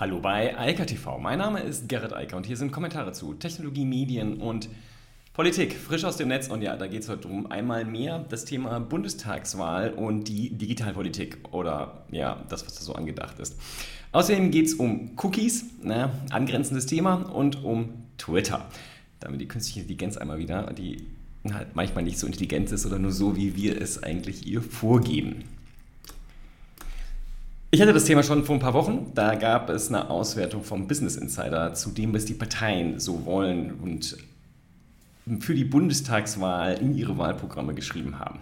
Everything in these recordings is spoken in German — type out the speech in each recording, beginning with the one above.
Hallo bei Eika TV. Mein Name ist Gerrit Eiker und hier sind Kommentare zu Technologie, Medien und Politik. Frisch aus dem Netz und ja, da geht es heute um einmal mehr das Thema Bundestagswahl und die Digitalpolitik oder ja, das, was da so angedacht ist. Außerdem geht es um Cookies, ne, angrenzendes Thema und um Twitter. Damit die künstliche Intelligenz einmal wieder, die halt manchmal nicht so intelligent ist oder nur so, wie wir es eigentlich ihr vorgeben. Ich hatte das Thema schon vor ein paar Wochen. Da gab es eine Auswertung vom Business Insider zu dem, was die Parteien so wollen und für die Bundestagswahl in ihre Wahlprogramme geschrieben haben.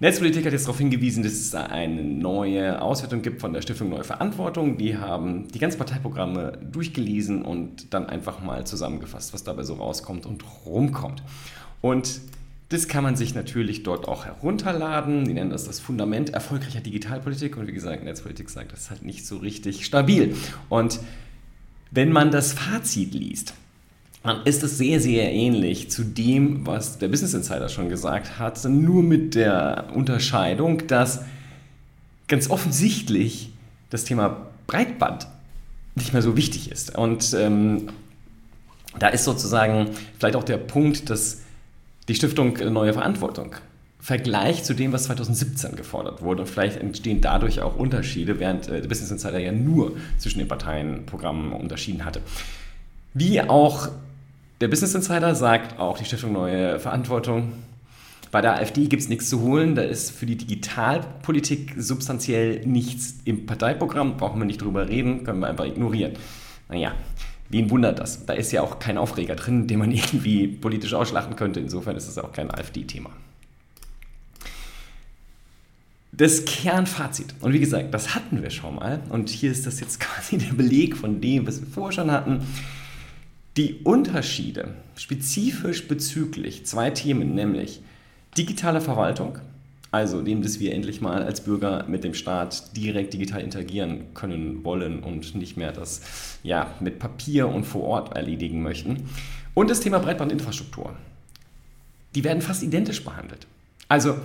Netzpolitik hat jetzt darauf hingewiesen, dass es eine neue Auswertung gibt von der Stiftung Neue Verantwortung. Die haben die ganzen Parteiprogramme durchgelesen und dann einfach mal zusammengefasst, was dabei so rauskommt und rumkommt. Und das kann man sich natürlich dort auch herunterladen. Die nennen das das Fundament erfolgreicher Digitalpolitik. Und wie gesagt, Netzpolitik sagt, das ist halt nicht so richtig stabil. Und wenn man das Fazit liest, dann ist es sehr, sehr ähnlich zu dem, was der Business Insider schon gesagt hat, nur mit der Unterscheidung, dass ganz offensichtlich das Thema Breitband nicht mehr so wichtig ist. Und ähm, da ist sozusagen vielleicht auch der Punkt, dass die Stiftung Neue Verantwortung Vergleich zu dem, was 2017 gefordert wurde. Und vielleicht entstehen dadurch auch Unterschiede, während äh, der Business Insider ja nur zwischen den Parteienprogrammen unterschieden hatte. Wie auch der Business Insider sagt, auch die Stiftung Neue Verantwortung, bei der AfD gibt es nichts zu holen. Da ist für die Digitalpolitik substanziell nichts im Parteiprogramm. Brauchen wir nicht drüber reden, können wir einfach ignorieren. Naja, wen wundert das? Da ist ja auch kein Aufreger drin, den man irgendwie politisch ausschlachten könnte. Insofern ist es auch kein AfD-Thema. Das Kernfazit, und wie gesagt, das hatten wir schon mal, und hier ist das jetzt quasi der Beleg von dem, was wir vorher schon hatten. Die Unterschiede spezifisch bezüglich zwei Themen, nämlich digitale Verwaltung also dem, dass wir endlich mal als Bürger mit dem Staat direkt digital interagieren können wollen und nicht mehr das ja, mit Papier und vor Ort erledigen möchten. Und das Thema Breitbandinfrastruktur. Die werden fast identisch behandelt. Also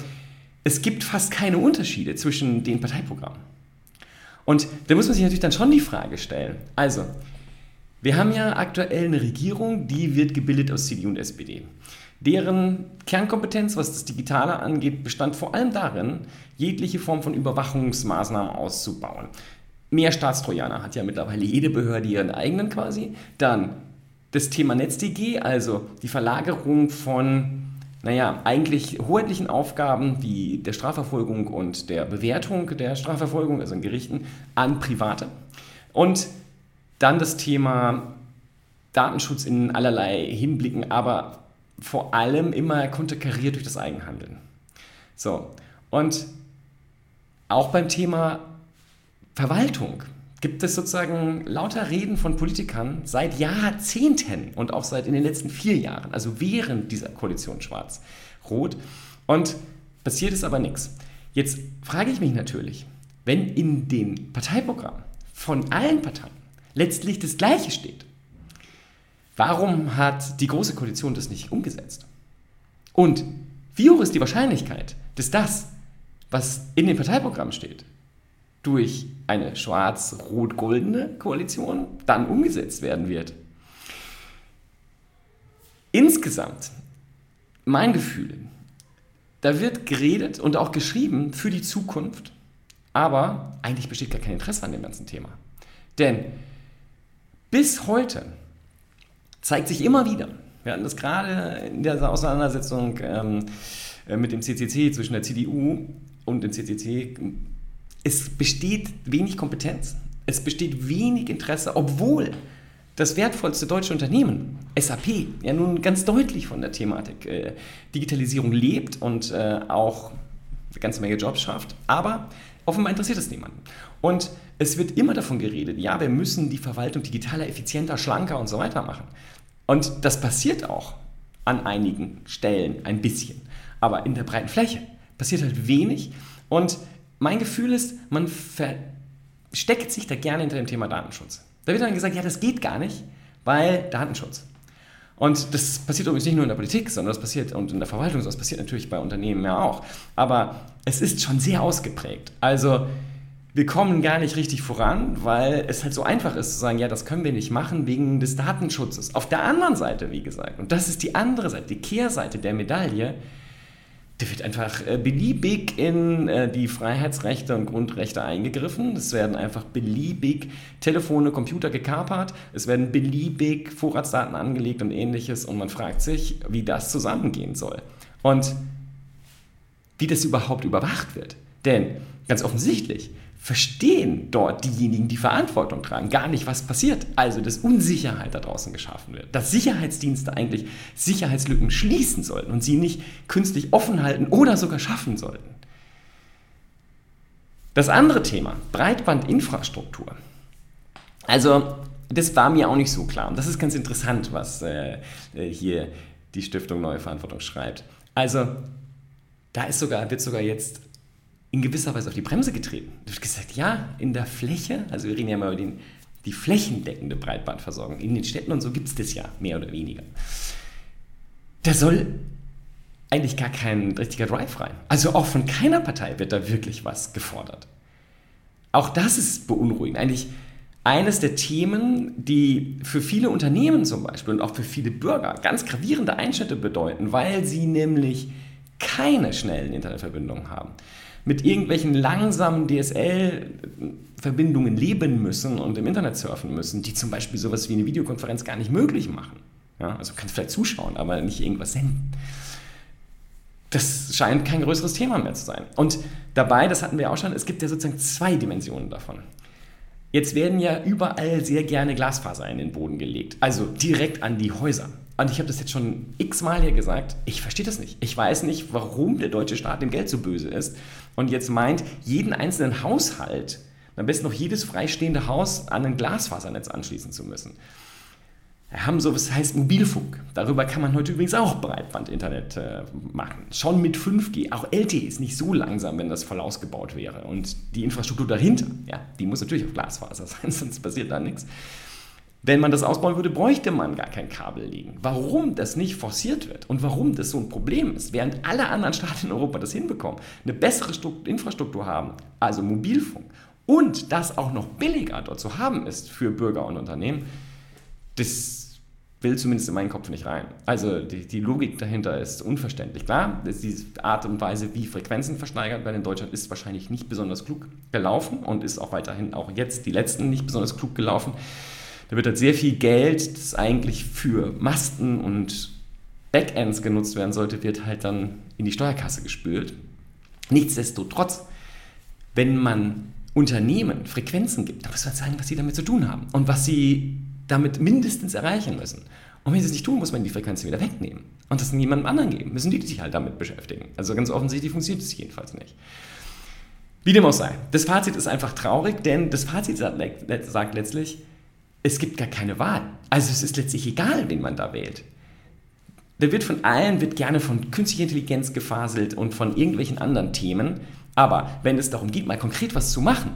es gibt fast keine Unterschiede zwischen den Parteiprogrammen. Und da muss man sich natürlich dann schon die Frage stellen. Also, wir haben ja aktuell eine Regierung, die wird gebildet aus CDU und SPD. Deren Kernkompetenz, was das Digitale angeht, bestand vor allem darin, jegliche Form von Überwachungsmaßnahmen auszubauen. Mehr Staatstrojaner hat ja mittlerweile jede Behörde ihren eigenen quasi. Dann das Thema NetzDG, also die Verlagerung von, naja, eigentlich hoheitlichen Aufgaben wie der Strafverfolgung und der Bewertung der Strafverfolgung, also in Gerichten, an Private. Und dann das Thema Datenschutz in allerlei Hinblicken, aber vor allem immer konterkariert durch das Eigenhandeln. So, und auch beim Thema Verwaltung gibt es sozusagen lauter Reden von Politikern seit Jahrzehnten und auch seit in den letzten vier Jahren, also während dieser Koalition Schwarz-Rot. Und passiert ist aber nichts. Jetzt frage ich mich natürlich, wenn in den Parteiprogrammen von allen Parteien letztlich das Gleiche steht, Warum hat die Große Koalition das nicht umgesetzt? Und wie hoch ist die Wahrscheinlichkeit, dass das, was in dem Parteiprogramm steht, durch eine schwarz-rot-goldene Koalition dann umgesetzt werden wird? Insgesamt, mein Gefühl, da wird geredet und auch geschrieben für die Zukunft, aber eigentlich besteht gar kein Interesse an dem ganzen Thema. Denn bis heute zeigt sich immer wieder. Wir hatten das gerade in der Auseinandersetzung ähm, äh, mit dem CCC zwischen der CDU und dem CCC. Es besteht wenig Kompetenz. Es besteht wenig Interesse, obwohl das wertvollste deutsche Unternehmen, SAP, ja nun ganz deutlich von der Thematik äh, Digitalisierung lebt und äh, auch eine ganze Menge Jobs schafft. Aber offenbar interessiert es niemanden. Und es wird immer davon geredet, ja, wir müssen die Verwaltung digitaler, effizienter, schlanker und so weiter machen. Und das passiert auch an einigen Stellen ein bisschen. Aber in der breiten Fläche passiert halt wenig. Und mein Gefühl ist, man versteckt sich da gerne hinter dem Thema Datenschutz. Da wird dann gesagt, ja, das geht gar nicht, weil Datenschutz. Und das passiert übrigens nicht nur in der Politik, sondern das passiert und in der Verwaltung, das passiert natürlich bei Unternehmen ja auch. Aber es ist schon sehr ausgeprägt. Also wir kommen gar nicht richtig voran, weil es halt so einfach ist zu sagen, ja, das können wir nicht machen wegen des Datenschutzes. Auf der anderen Seite, wie gesagt, und das ist die andere Seite, die Kehrseite der Medaille, da wird einfach äh, beliebig in äh, die Freiheitsrechte und Grundrechte eingegriffen. Es werden einfach beliebig Telefone, Computer gekapert. Es werden beliebig Vorratsdaten angelegt und ähnliches. Und man fragt sich, wie das zusammengehen soll. Und wie das überhaupt überwacht wird. Denn ganz offensichtlich, verstehen dort diejenigen, die Verantwortung tragen, gar nicht, was passiert. Also, dass Unsicherheit da draußen geschaffen wird. Dass Sicherheitsdienste eigentlich Sicherheitslücken schließen sollten und sie nicht künstlich offen halten oder sogar schaffen sollten. Das andere Thema, Breitbandinfrastruktur. Also, das war mir auch nicht so klar. Und das ist ganz interessant, was äh, äh hier die Stiftung Neue Verantwortung schreibt. Also, da ist sogar, wird sogar jetzt in gewisser Weise auf die Bremse getreten. Du hast gesagt, ja, in der Fläche, also wir reden ja mal über den, die flächendeckende Breitbandversorgung, in den Städten und so gibt es das ja, mehr oder weniger. Da soll eigentlich gar kein richtiger Drive rein. Also auch von keiner Partei wird da wirklich was gefordert. Auch das ist beunruhigend. Eigentlich eines der Themen, die für viele Unternehmen zum Beispiel und auch für viele Bürger ganz gravierende Einschnitte bedeuten, weil sie nämlich keine schnellen Internetverbindungen haben mit irgendwelchen langsamen DSL-Verbindungen leben müssen und im Internet surfen müssen, die zum Beispiel sowas wie eine Videokonferenz gar nicht möglich machen. Ja, also kannst vielleicht zuschauen, aber nicht irgendwas senden. Das scheint kein größeres Thema mehr zu sein. Und dabei, das hatten wir auch schon, es gibt ja sozusagen zwei Dimensionen davon. Jetzt werden ja überall sehr gerne Glasfaser in den Boden gelegt, also direkt an die Häuser. Und ich habe das jetzt schon x-mal hier gesagt, ich verstehe das nicht. Ich weiß nicht, warum der deutsche Staat dem Geld so böse ist und jetzt meint, jeden einzelnen Haushalt, am besten noch jedes freistehende Haus an ein Glasfasernetz anschließen zu müssen. Wir haben so, was heißt Mobilfunk. Darüber kann man heute übrigens auch Breitbandinternet äh, machen. Schon mit 5G. Auch LTE ist nicht so langsam, wenn das voll ausgebaut wäre. Und die Infrastruktur dahinter, ja, die muss natürlich auf Glasfaser sein, sonst passiert da nichts. Wenn man das ausbauen würde, bräuchte man gar kein Kabel liegen. Warum das nicht forciert wird und warum das so ein Problem ist, während alle anderen Staaten in Europa das hinbekommen, eine bessere Infrastruktur haben, also Mobilfunk, und das auch noch billiger dort zu haben ist für Bürger und Unternehmen, das will zumindest in meinen Kopf nicht rein. Also die, die Logik dahinter ist unverständlich. Klar, diese Art und Weise, wie Frequenzen versteigert werden in Deutschland, ist wahrscheinlich nicht besonders klug gelaufen und ist auch weiterhin, auch jetzt die letzten, nicht besonders klug gelaufen. Da wird halt sehr viel Geld, das eigentlich für Masten und Backends genutzt werden sollte, wird halt dann in die Steuerkasse gespült. Nichtsdestotrotz, wenn man Unternehmen Frequenzen gibt, dann muss man sagen, was sie damit zu tun haben und was sie damit mindestens erreichen müssen. Und wenn sie es nicht tun, muss man die Frequenzen wieder wegnehmen und das niemandem anderen geben. Müssen die sich halt damit beschäftigen. Also ganz offensichtlich funktioniert es jedenfalls nicht. Wie dem auch sei. Das Fazit ist einfach traurig, denn das Fazit sagt letztlich, es gibt gar keine Wahl. Also es ist letztlich egal, wen man da wählt. Da wird von allen, wird gerne von künstlicher Intelligenz gefaselt und von irgendwelchen anderen Themen. Aber wenn es darum geht, mal konkret was zu machen,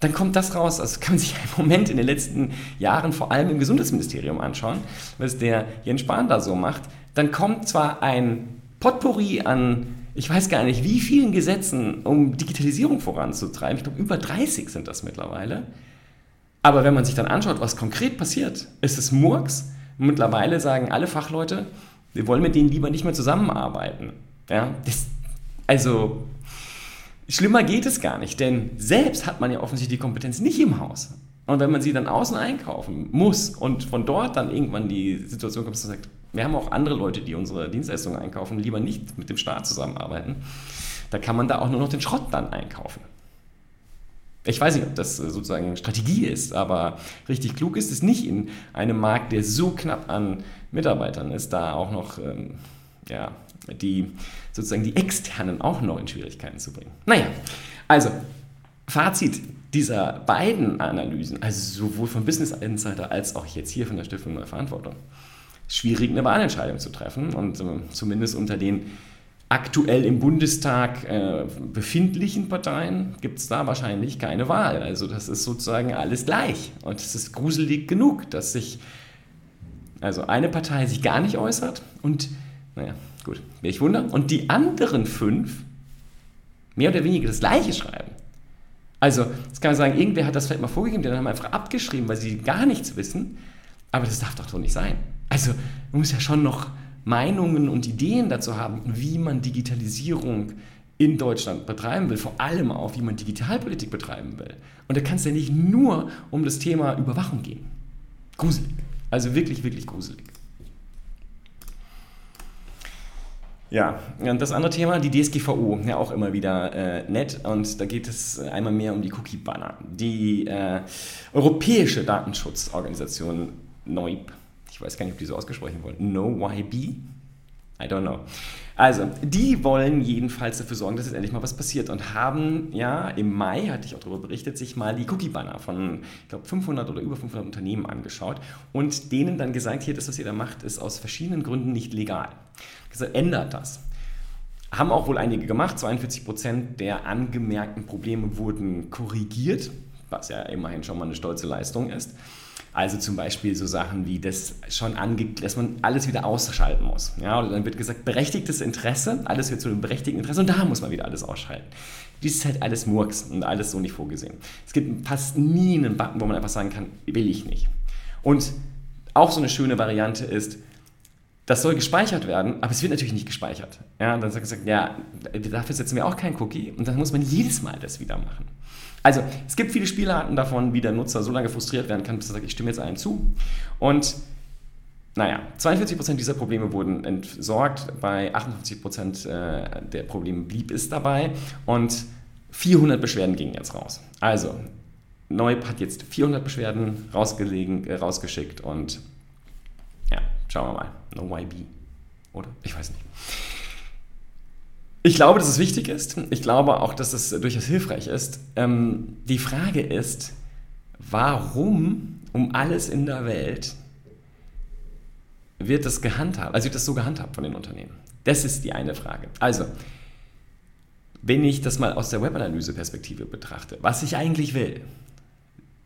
dann kommt das raus. Also kann man sich einen Moment in den letzten Jahren vor allem im Gesundheitsministerium anschauen, was der Jens Spahn da so macht. Dann kommt zwar ein Potpourri an, ich weiß gar nicht, wie vielen Gesetzen, um Digitalisierung voranzutreiben. Ich glaube, über 30 sind das mittlerweile. Aber wenn man sich dann anschaut, was konkret passiert, ist es Murks. Mittlerweile sagen alle Fachleute, wir wollen mit denen lieber nicht mehr zusammenarbeiten. Ja, das, also schlimmer geht es gar nicht, denn selbst hat man ja offensichtlich die Kompetenz nicht im Haus. Und wenn man sie dann außen einkaufen muss und von dort dann irgendwann die Situation kommt, dass man sagt, wir haben auch andere Leute, die unsere Dienstleistungen einkaufen, lieber nicht mit dem Staat zusammenarbeiten, da kann man da auch nur noch den Schrott dann einkaufen. Ich weiß nicht, ob das äh, sozusagen Strategie ist, aber richtig klug ist es nicht in einem Markt, der so knapp an Mitarbeitern ist, da auch noch ähm, ja, die sozusagen die externen auch noch in Schwierigkeiten zu bringen. Naja, also Fazit dieser beiden Analysen, also sowohl von Business Insider als auch jetzt hier von der Stiftung Neue Verantwortung, schwierig eine Wahlentscheidung zu treffen und äh, zumindest unter den aktuell im Bundestag äh, befindlichen Parteien gibt es da wahrscheinlich keine Wahl. Also das ist sozusagen alles gleich. Und es ist gruselig genug, dass sich also eine Partei sich gar nicht äußert und, naja, gut, wäre ich wunder. Und die anderen fünf mehr oder weniger das Gleiche schreiben. Also, das kann man sagen, irgendwer hat das vielleicht mal vorgegeben, die haben einfach abgeschrieben, weil sie gar nichts wissen. Aber das darf doch so nicht sein. Also, man muss ja schon noch Meinungen und Ideen dazu haben, wie man Digitalisierung in Deutschland betreiben will, vor allem auch, wie man Digitalpolitik betreiben will. Und da kann es ja nicht nur um das Thema Überwachung gehen. Gruselig. Also wirklich, wirklich gruselig. Ja, und das andere Thema, die DSGVO, ja auch immer wieder äh, nett. Und da geht es einmal mehr um die Cookie-Banner. Die äh, Europäische Datenschutzorganisation NOIB, ich weiß gar nicht, ob die so ausgesprochen wollen, NoYB, I don't know. Also, die wollen jedenfalls dafür sorgen, dass jetzt endlich mal was passiert und haben ja im Mai, hatte ich auch darüber berichtet, sich mal die Cookie-Banner von, ich glaube, 500 oder über 500 Unternehmen angeschaut und denen dann gesagt, hier, das, was ihr da macht, ist aus verschiedenen Gründen nicht legal. Gesagt, ändert das. Haben auch wohl einige gemacht. 42 Prozent der angemerkten Probleme wurden korrigiert, was ja immerhin schon mal eine stolze Leistung ist. Also zum Beispiel so Sachen wie, das schon ange dass man alles wieder ausschalten muss. Ja, oder dann wird gesagt, berechtigtes Interesse, alles wird zu einem berechtigten Interesse und da muss man wieder alles ausschalten. Dies ist halt alles Murks und alles so nicht vorgesehen. Es gibt fast nie einen Button, wo man einfach sagen kann, will ich nicht. Und auch so eine schöne Variante ist, das soll gespeichert werden, aber es wird natürlich nicht gespeichert. Ja, dann sagt er, ja, dafür setzen wir auch keinen Cookie und dann muss man jedes Mal das wieder machen. Also, es gibt viele Spielarten davon, wie der Nutzer so lange frustriert werden kann, bis er sagt, ich stimme jetzt allen zu. Und naja, 42% dieser Probleme wurden entsorgt, bei 58% äh, der Probleme blieb es dabei und 400 Beschwerden gingen jetzt raus. Also, Neub hat jetzt 400 Beschwerden äh, rausgeschickt und ja, schauen wir mal. No YB. Oder? Ich weiß nicht. Ich glaube, dass es wichtig ist. Ich glaube auch, dass es durchaus hilfreich ist. Ähm, die Frage ist, warum um alles in der Welt wird das gehandhabt, also wird das so gehandhabt von den Unternehmen? Das ist die eine Frage. Also, wenn ich das mal aus der Webanalyse-Perspektive betrachte, was ich eigentlich will,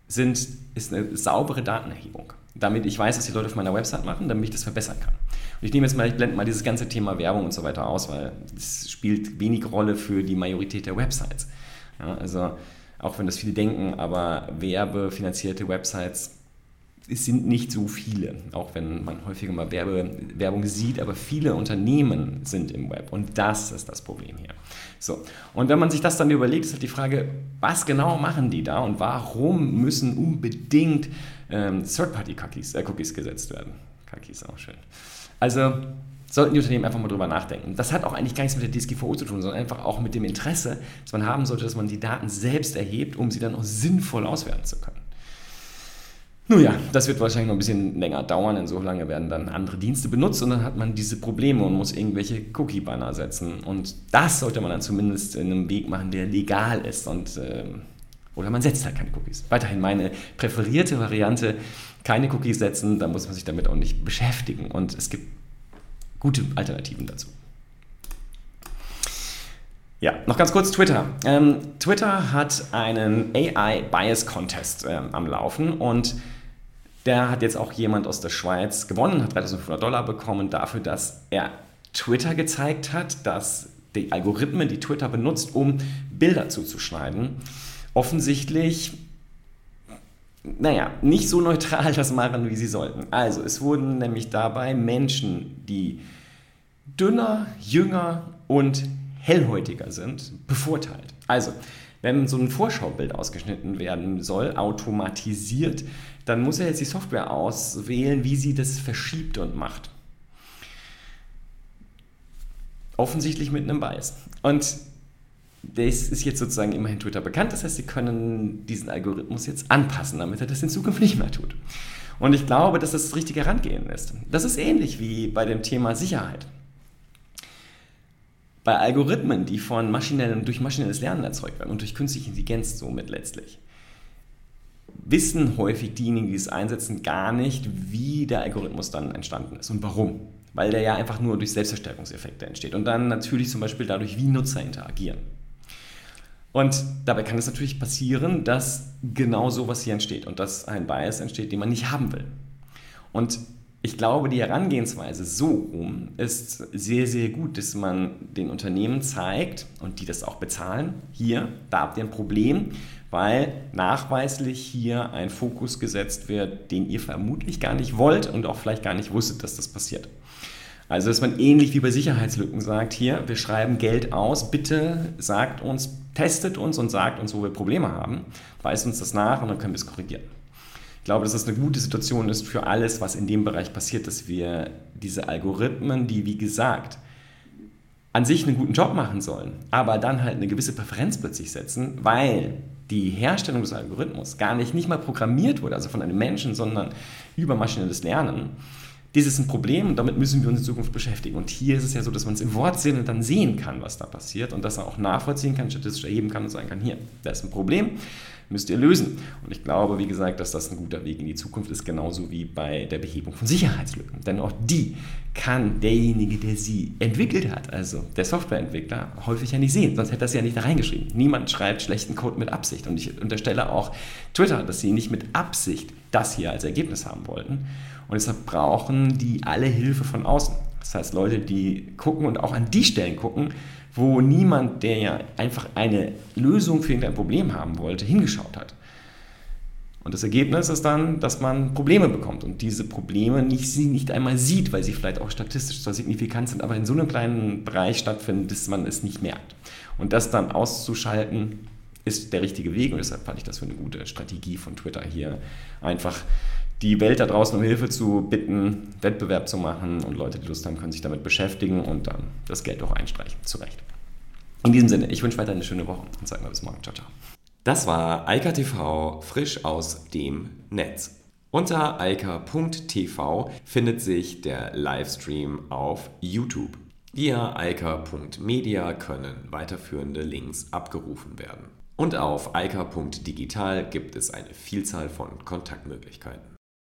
sind, ist eine saubere Datenerhebung damit ich weiß, was die Leute auf meiner Website machen, damit ich das verbessern kann. Ich nehme jetzt mal, ich blende mal dieses ganze Thema Werbung und so weiter aus, weil es spielt wenig Rolle für die Majorität der Websites. Ja, also auch wenn das viele denken, aber werbefinanzierte Websites es sind nicht so viele, auch wenn man häufiger mal Werbe, Werbung sieht, aber viele Unternehmen sind im Web und das ist das Problem hier. So, und wenn man sich das dann überlegt, ist halt die Frage, was genau machen die da und warum müssen unbedingt ähm, Third-Party-Cookies äh, gesetzt werden? Cookies auch schön. Also sollten die Unternehmen einfach mal drüber nachdenken. Das hat auch eigentlich gar nichts mit der DSGVO zu tun, sondern einfach auch mit dem Interesse, das man haben sollte, dass man die Daten selbst erhebt, um sie dann auch sinnvoll auswerten zu können. Nun ja, das wird wahrscheinlich noch ein bisschen länger dauern, denn so lange werden dann andere Dienste benutzt und dann hat man diese Probleme und muss irgendwelche Cookie-Banner setzen. Und das sollte man dann zumindest in einem Weg machen, der legal ist. Und, äh, oder man setzt halt keine Cookies. Weiterhin meine präferierte Variante, keine Cookies setzen, da muss man sich damit auch nicht beschäftigen. Und es gibt gute Alternativen dazu. Ja, noch ganz kurz Twitter. Ähm, Twitter hat einen AI Bias Contest ähm, am Laufen und der hat jetzt auch jemand aus der Schweiz gewonnen, hat 3500 Dollar bekommen dafür, dass er Twitter gezeigt hat, dass die Algorithmen, die Twitter benutzt, um Bilder zuzuschneiden, offensichtlich, naja, nicht so neutral das machen, wie sie sollten. Also, es wurden nämlich dabei Menschen, die dünner, jünger und hellhäutiger sind, bevorteilt. Also, wenn so ein Vorschaubild ausgeschnitten werden soll, automatisiert, dann muss er jetzt die Software auswählen, wie sie das verschiebt und macht. Offensichtlich mit einem Bias. Und das ist jetzt sozusagen immerhin Twitter bekannt. Das heißt, sie können diesen Algorithmus jetzt anpassen, damit er das in Zukunft nicht mehr tut. Und ich glaube, dass das das richtige Herangehen ist. Das ist ähnlich wie bei dem Thema Sicherheit. Bei Algorithmen, die von maschinellen, durch maschinelles Lernen erzeugt werden und durch künstliche Intelligenz somit letztlich, wissen häufig diejenigen, die es einsetzen, gar nicht, wie der Algorithmus dann entstanden ist und warum. Weil der ja einfach nur durch Selbstverstärkungseffekte entsteht und dann natürlich zum Beispiel dadurch, wie Nutzer interagieren. Und dabei kann es natürlich passieren, dass genau sowas hier entsteht und dass ein Bias entsteht, den man nicht haben will. Und ich glaube, die Herangehensweise so rum ist sehr, sehr gut, dass man den Unternehmen zeigt und die das auch bezahlen, hier, da habt ihr ein Problem, weil nachweislich hier ein Fokus gesetzt wird, den ihr vermutlich gar nicht wollt und auch vielleicht gar nicht wusstet, dass das passiert. Also, dass man ähnlich wie bei Sicherheitslücken sagt, hier, wir schreiben Geld aus, bitte sagt uns, testet uns und sagt uns, wo wir Probleme haben, weist uns das nach und dann können wir es korrigieren. Ich glaube, dass das eine gute Situation ist für alles, was in dem Bereich passiert, dass wir diese Algorithmen, die wie gesagt an sich einen guten Job machen sollen, aber dann halt eine gewisse Präferenz plötzlich setzen, weil die Herstellung des Algorithmus gar nicht, nicht mal programmiert wurde, also von einem Menschen, sondern über maschinelles Lernen, dies ist ein Problem und damit müssen wir uns in Zukunft beschäftigen. Und hier ist es ja so, dass man es im Wortsinne dann sehen kann, was da passiert und dass er auch nachvollziehen kann, statistisch erheben kann und sagen kann, hier, da ist ein Problem, müsst ihr lösen. Und ich glaube, wie gesagt, dass das ein guter Weg in die Zukunft ist, genauso wie bei der Behebung von Sicherheitslücken. Denn auch die kann derjenige, der sie entwickelt hat, also der Softwareentwickler, häufig ja nicht sehen, sonst hätte er sie ja nicht da reingeschrieben. Niemand schreibt schlechten Code mit Absicht. Und ich unterstelle auch Twitter, dass sie nicht mit Absicht das hier als Ergebnis haben wollten. Und deshalb brauchen die alle Hilfe von außen. Das heißt, Leute, die gucken und auch an die Stellen gucken, wo niemand, der ja einfach eine Lösung für irgendein Problem haben wollte, hingeschaut hat. Und das Ergebnis ist dann, dass man Probleme bekommt und diese Probleme nicht, nicht einmal sieht, weil sie vielleicht auch statistisch zwar signifikant sind, aber in so einem kleinen Bereich stattfinden, dass man es nicht merkt. Und das dann auszuschalten, ist der richtige Weg und deshalb fand ich das für eine gute Strategie von Twitter hier einfach die Welt da draußen um Hilfe zu bitten, Wettbewerb zu machen und Leute, die Lust haben, können sich damit beschäftigen und dann das Geld auch einstreichen. Zu Recht. In diesem Sinne, ich wünsche weiter eine schöne Woche und sage mal bis morgen. Ciao, ciao. Das war Eika TV frisch aus dem Netz. Unter eika.tv findet sich der Livestream auf YouTube. Via eika.media können weiterführende Links abgerufen werden. Und auf eika.digital gibt es eine Vielzahl von Kontaktmöglichkeiten.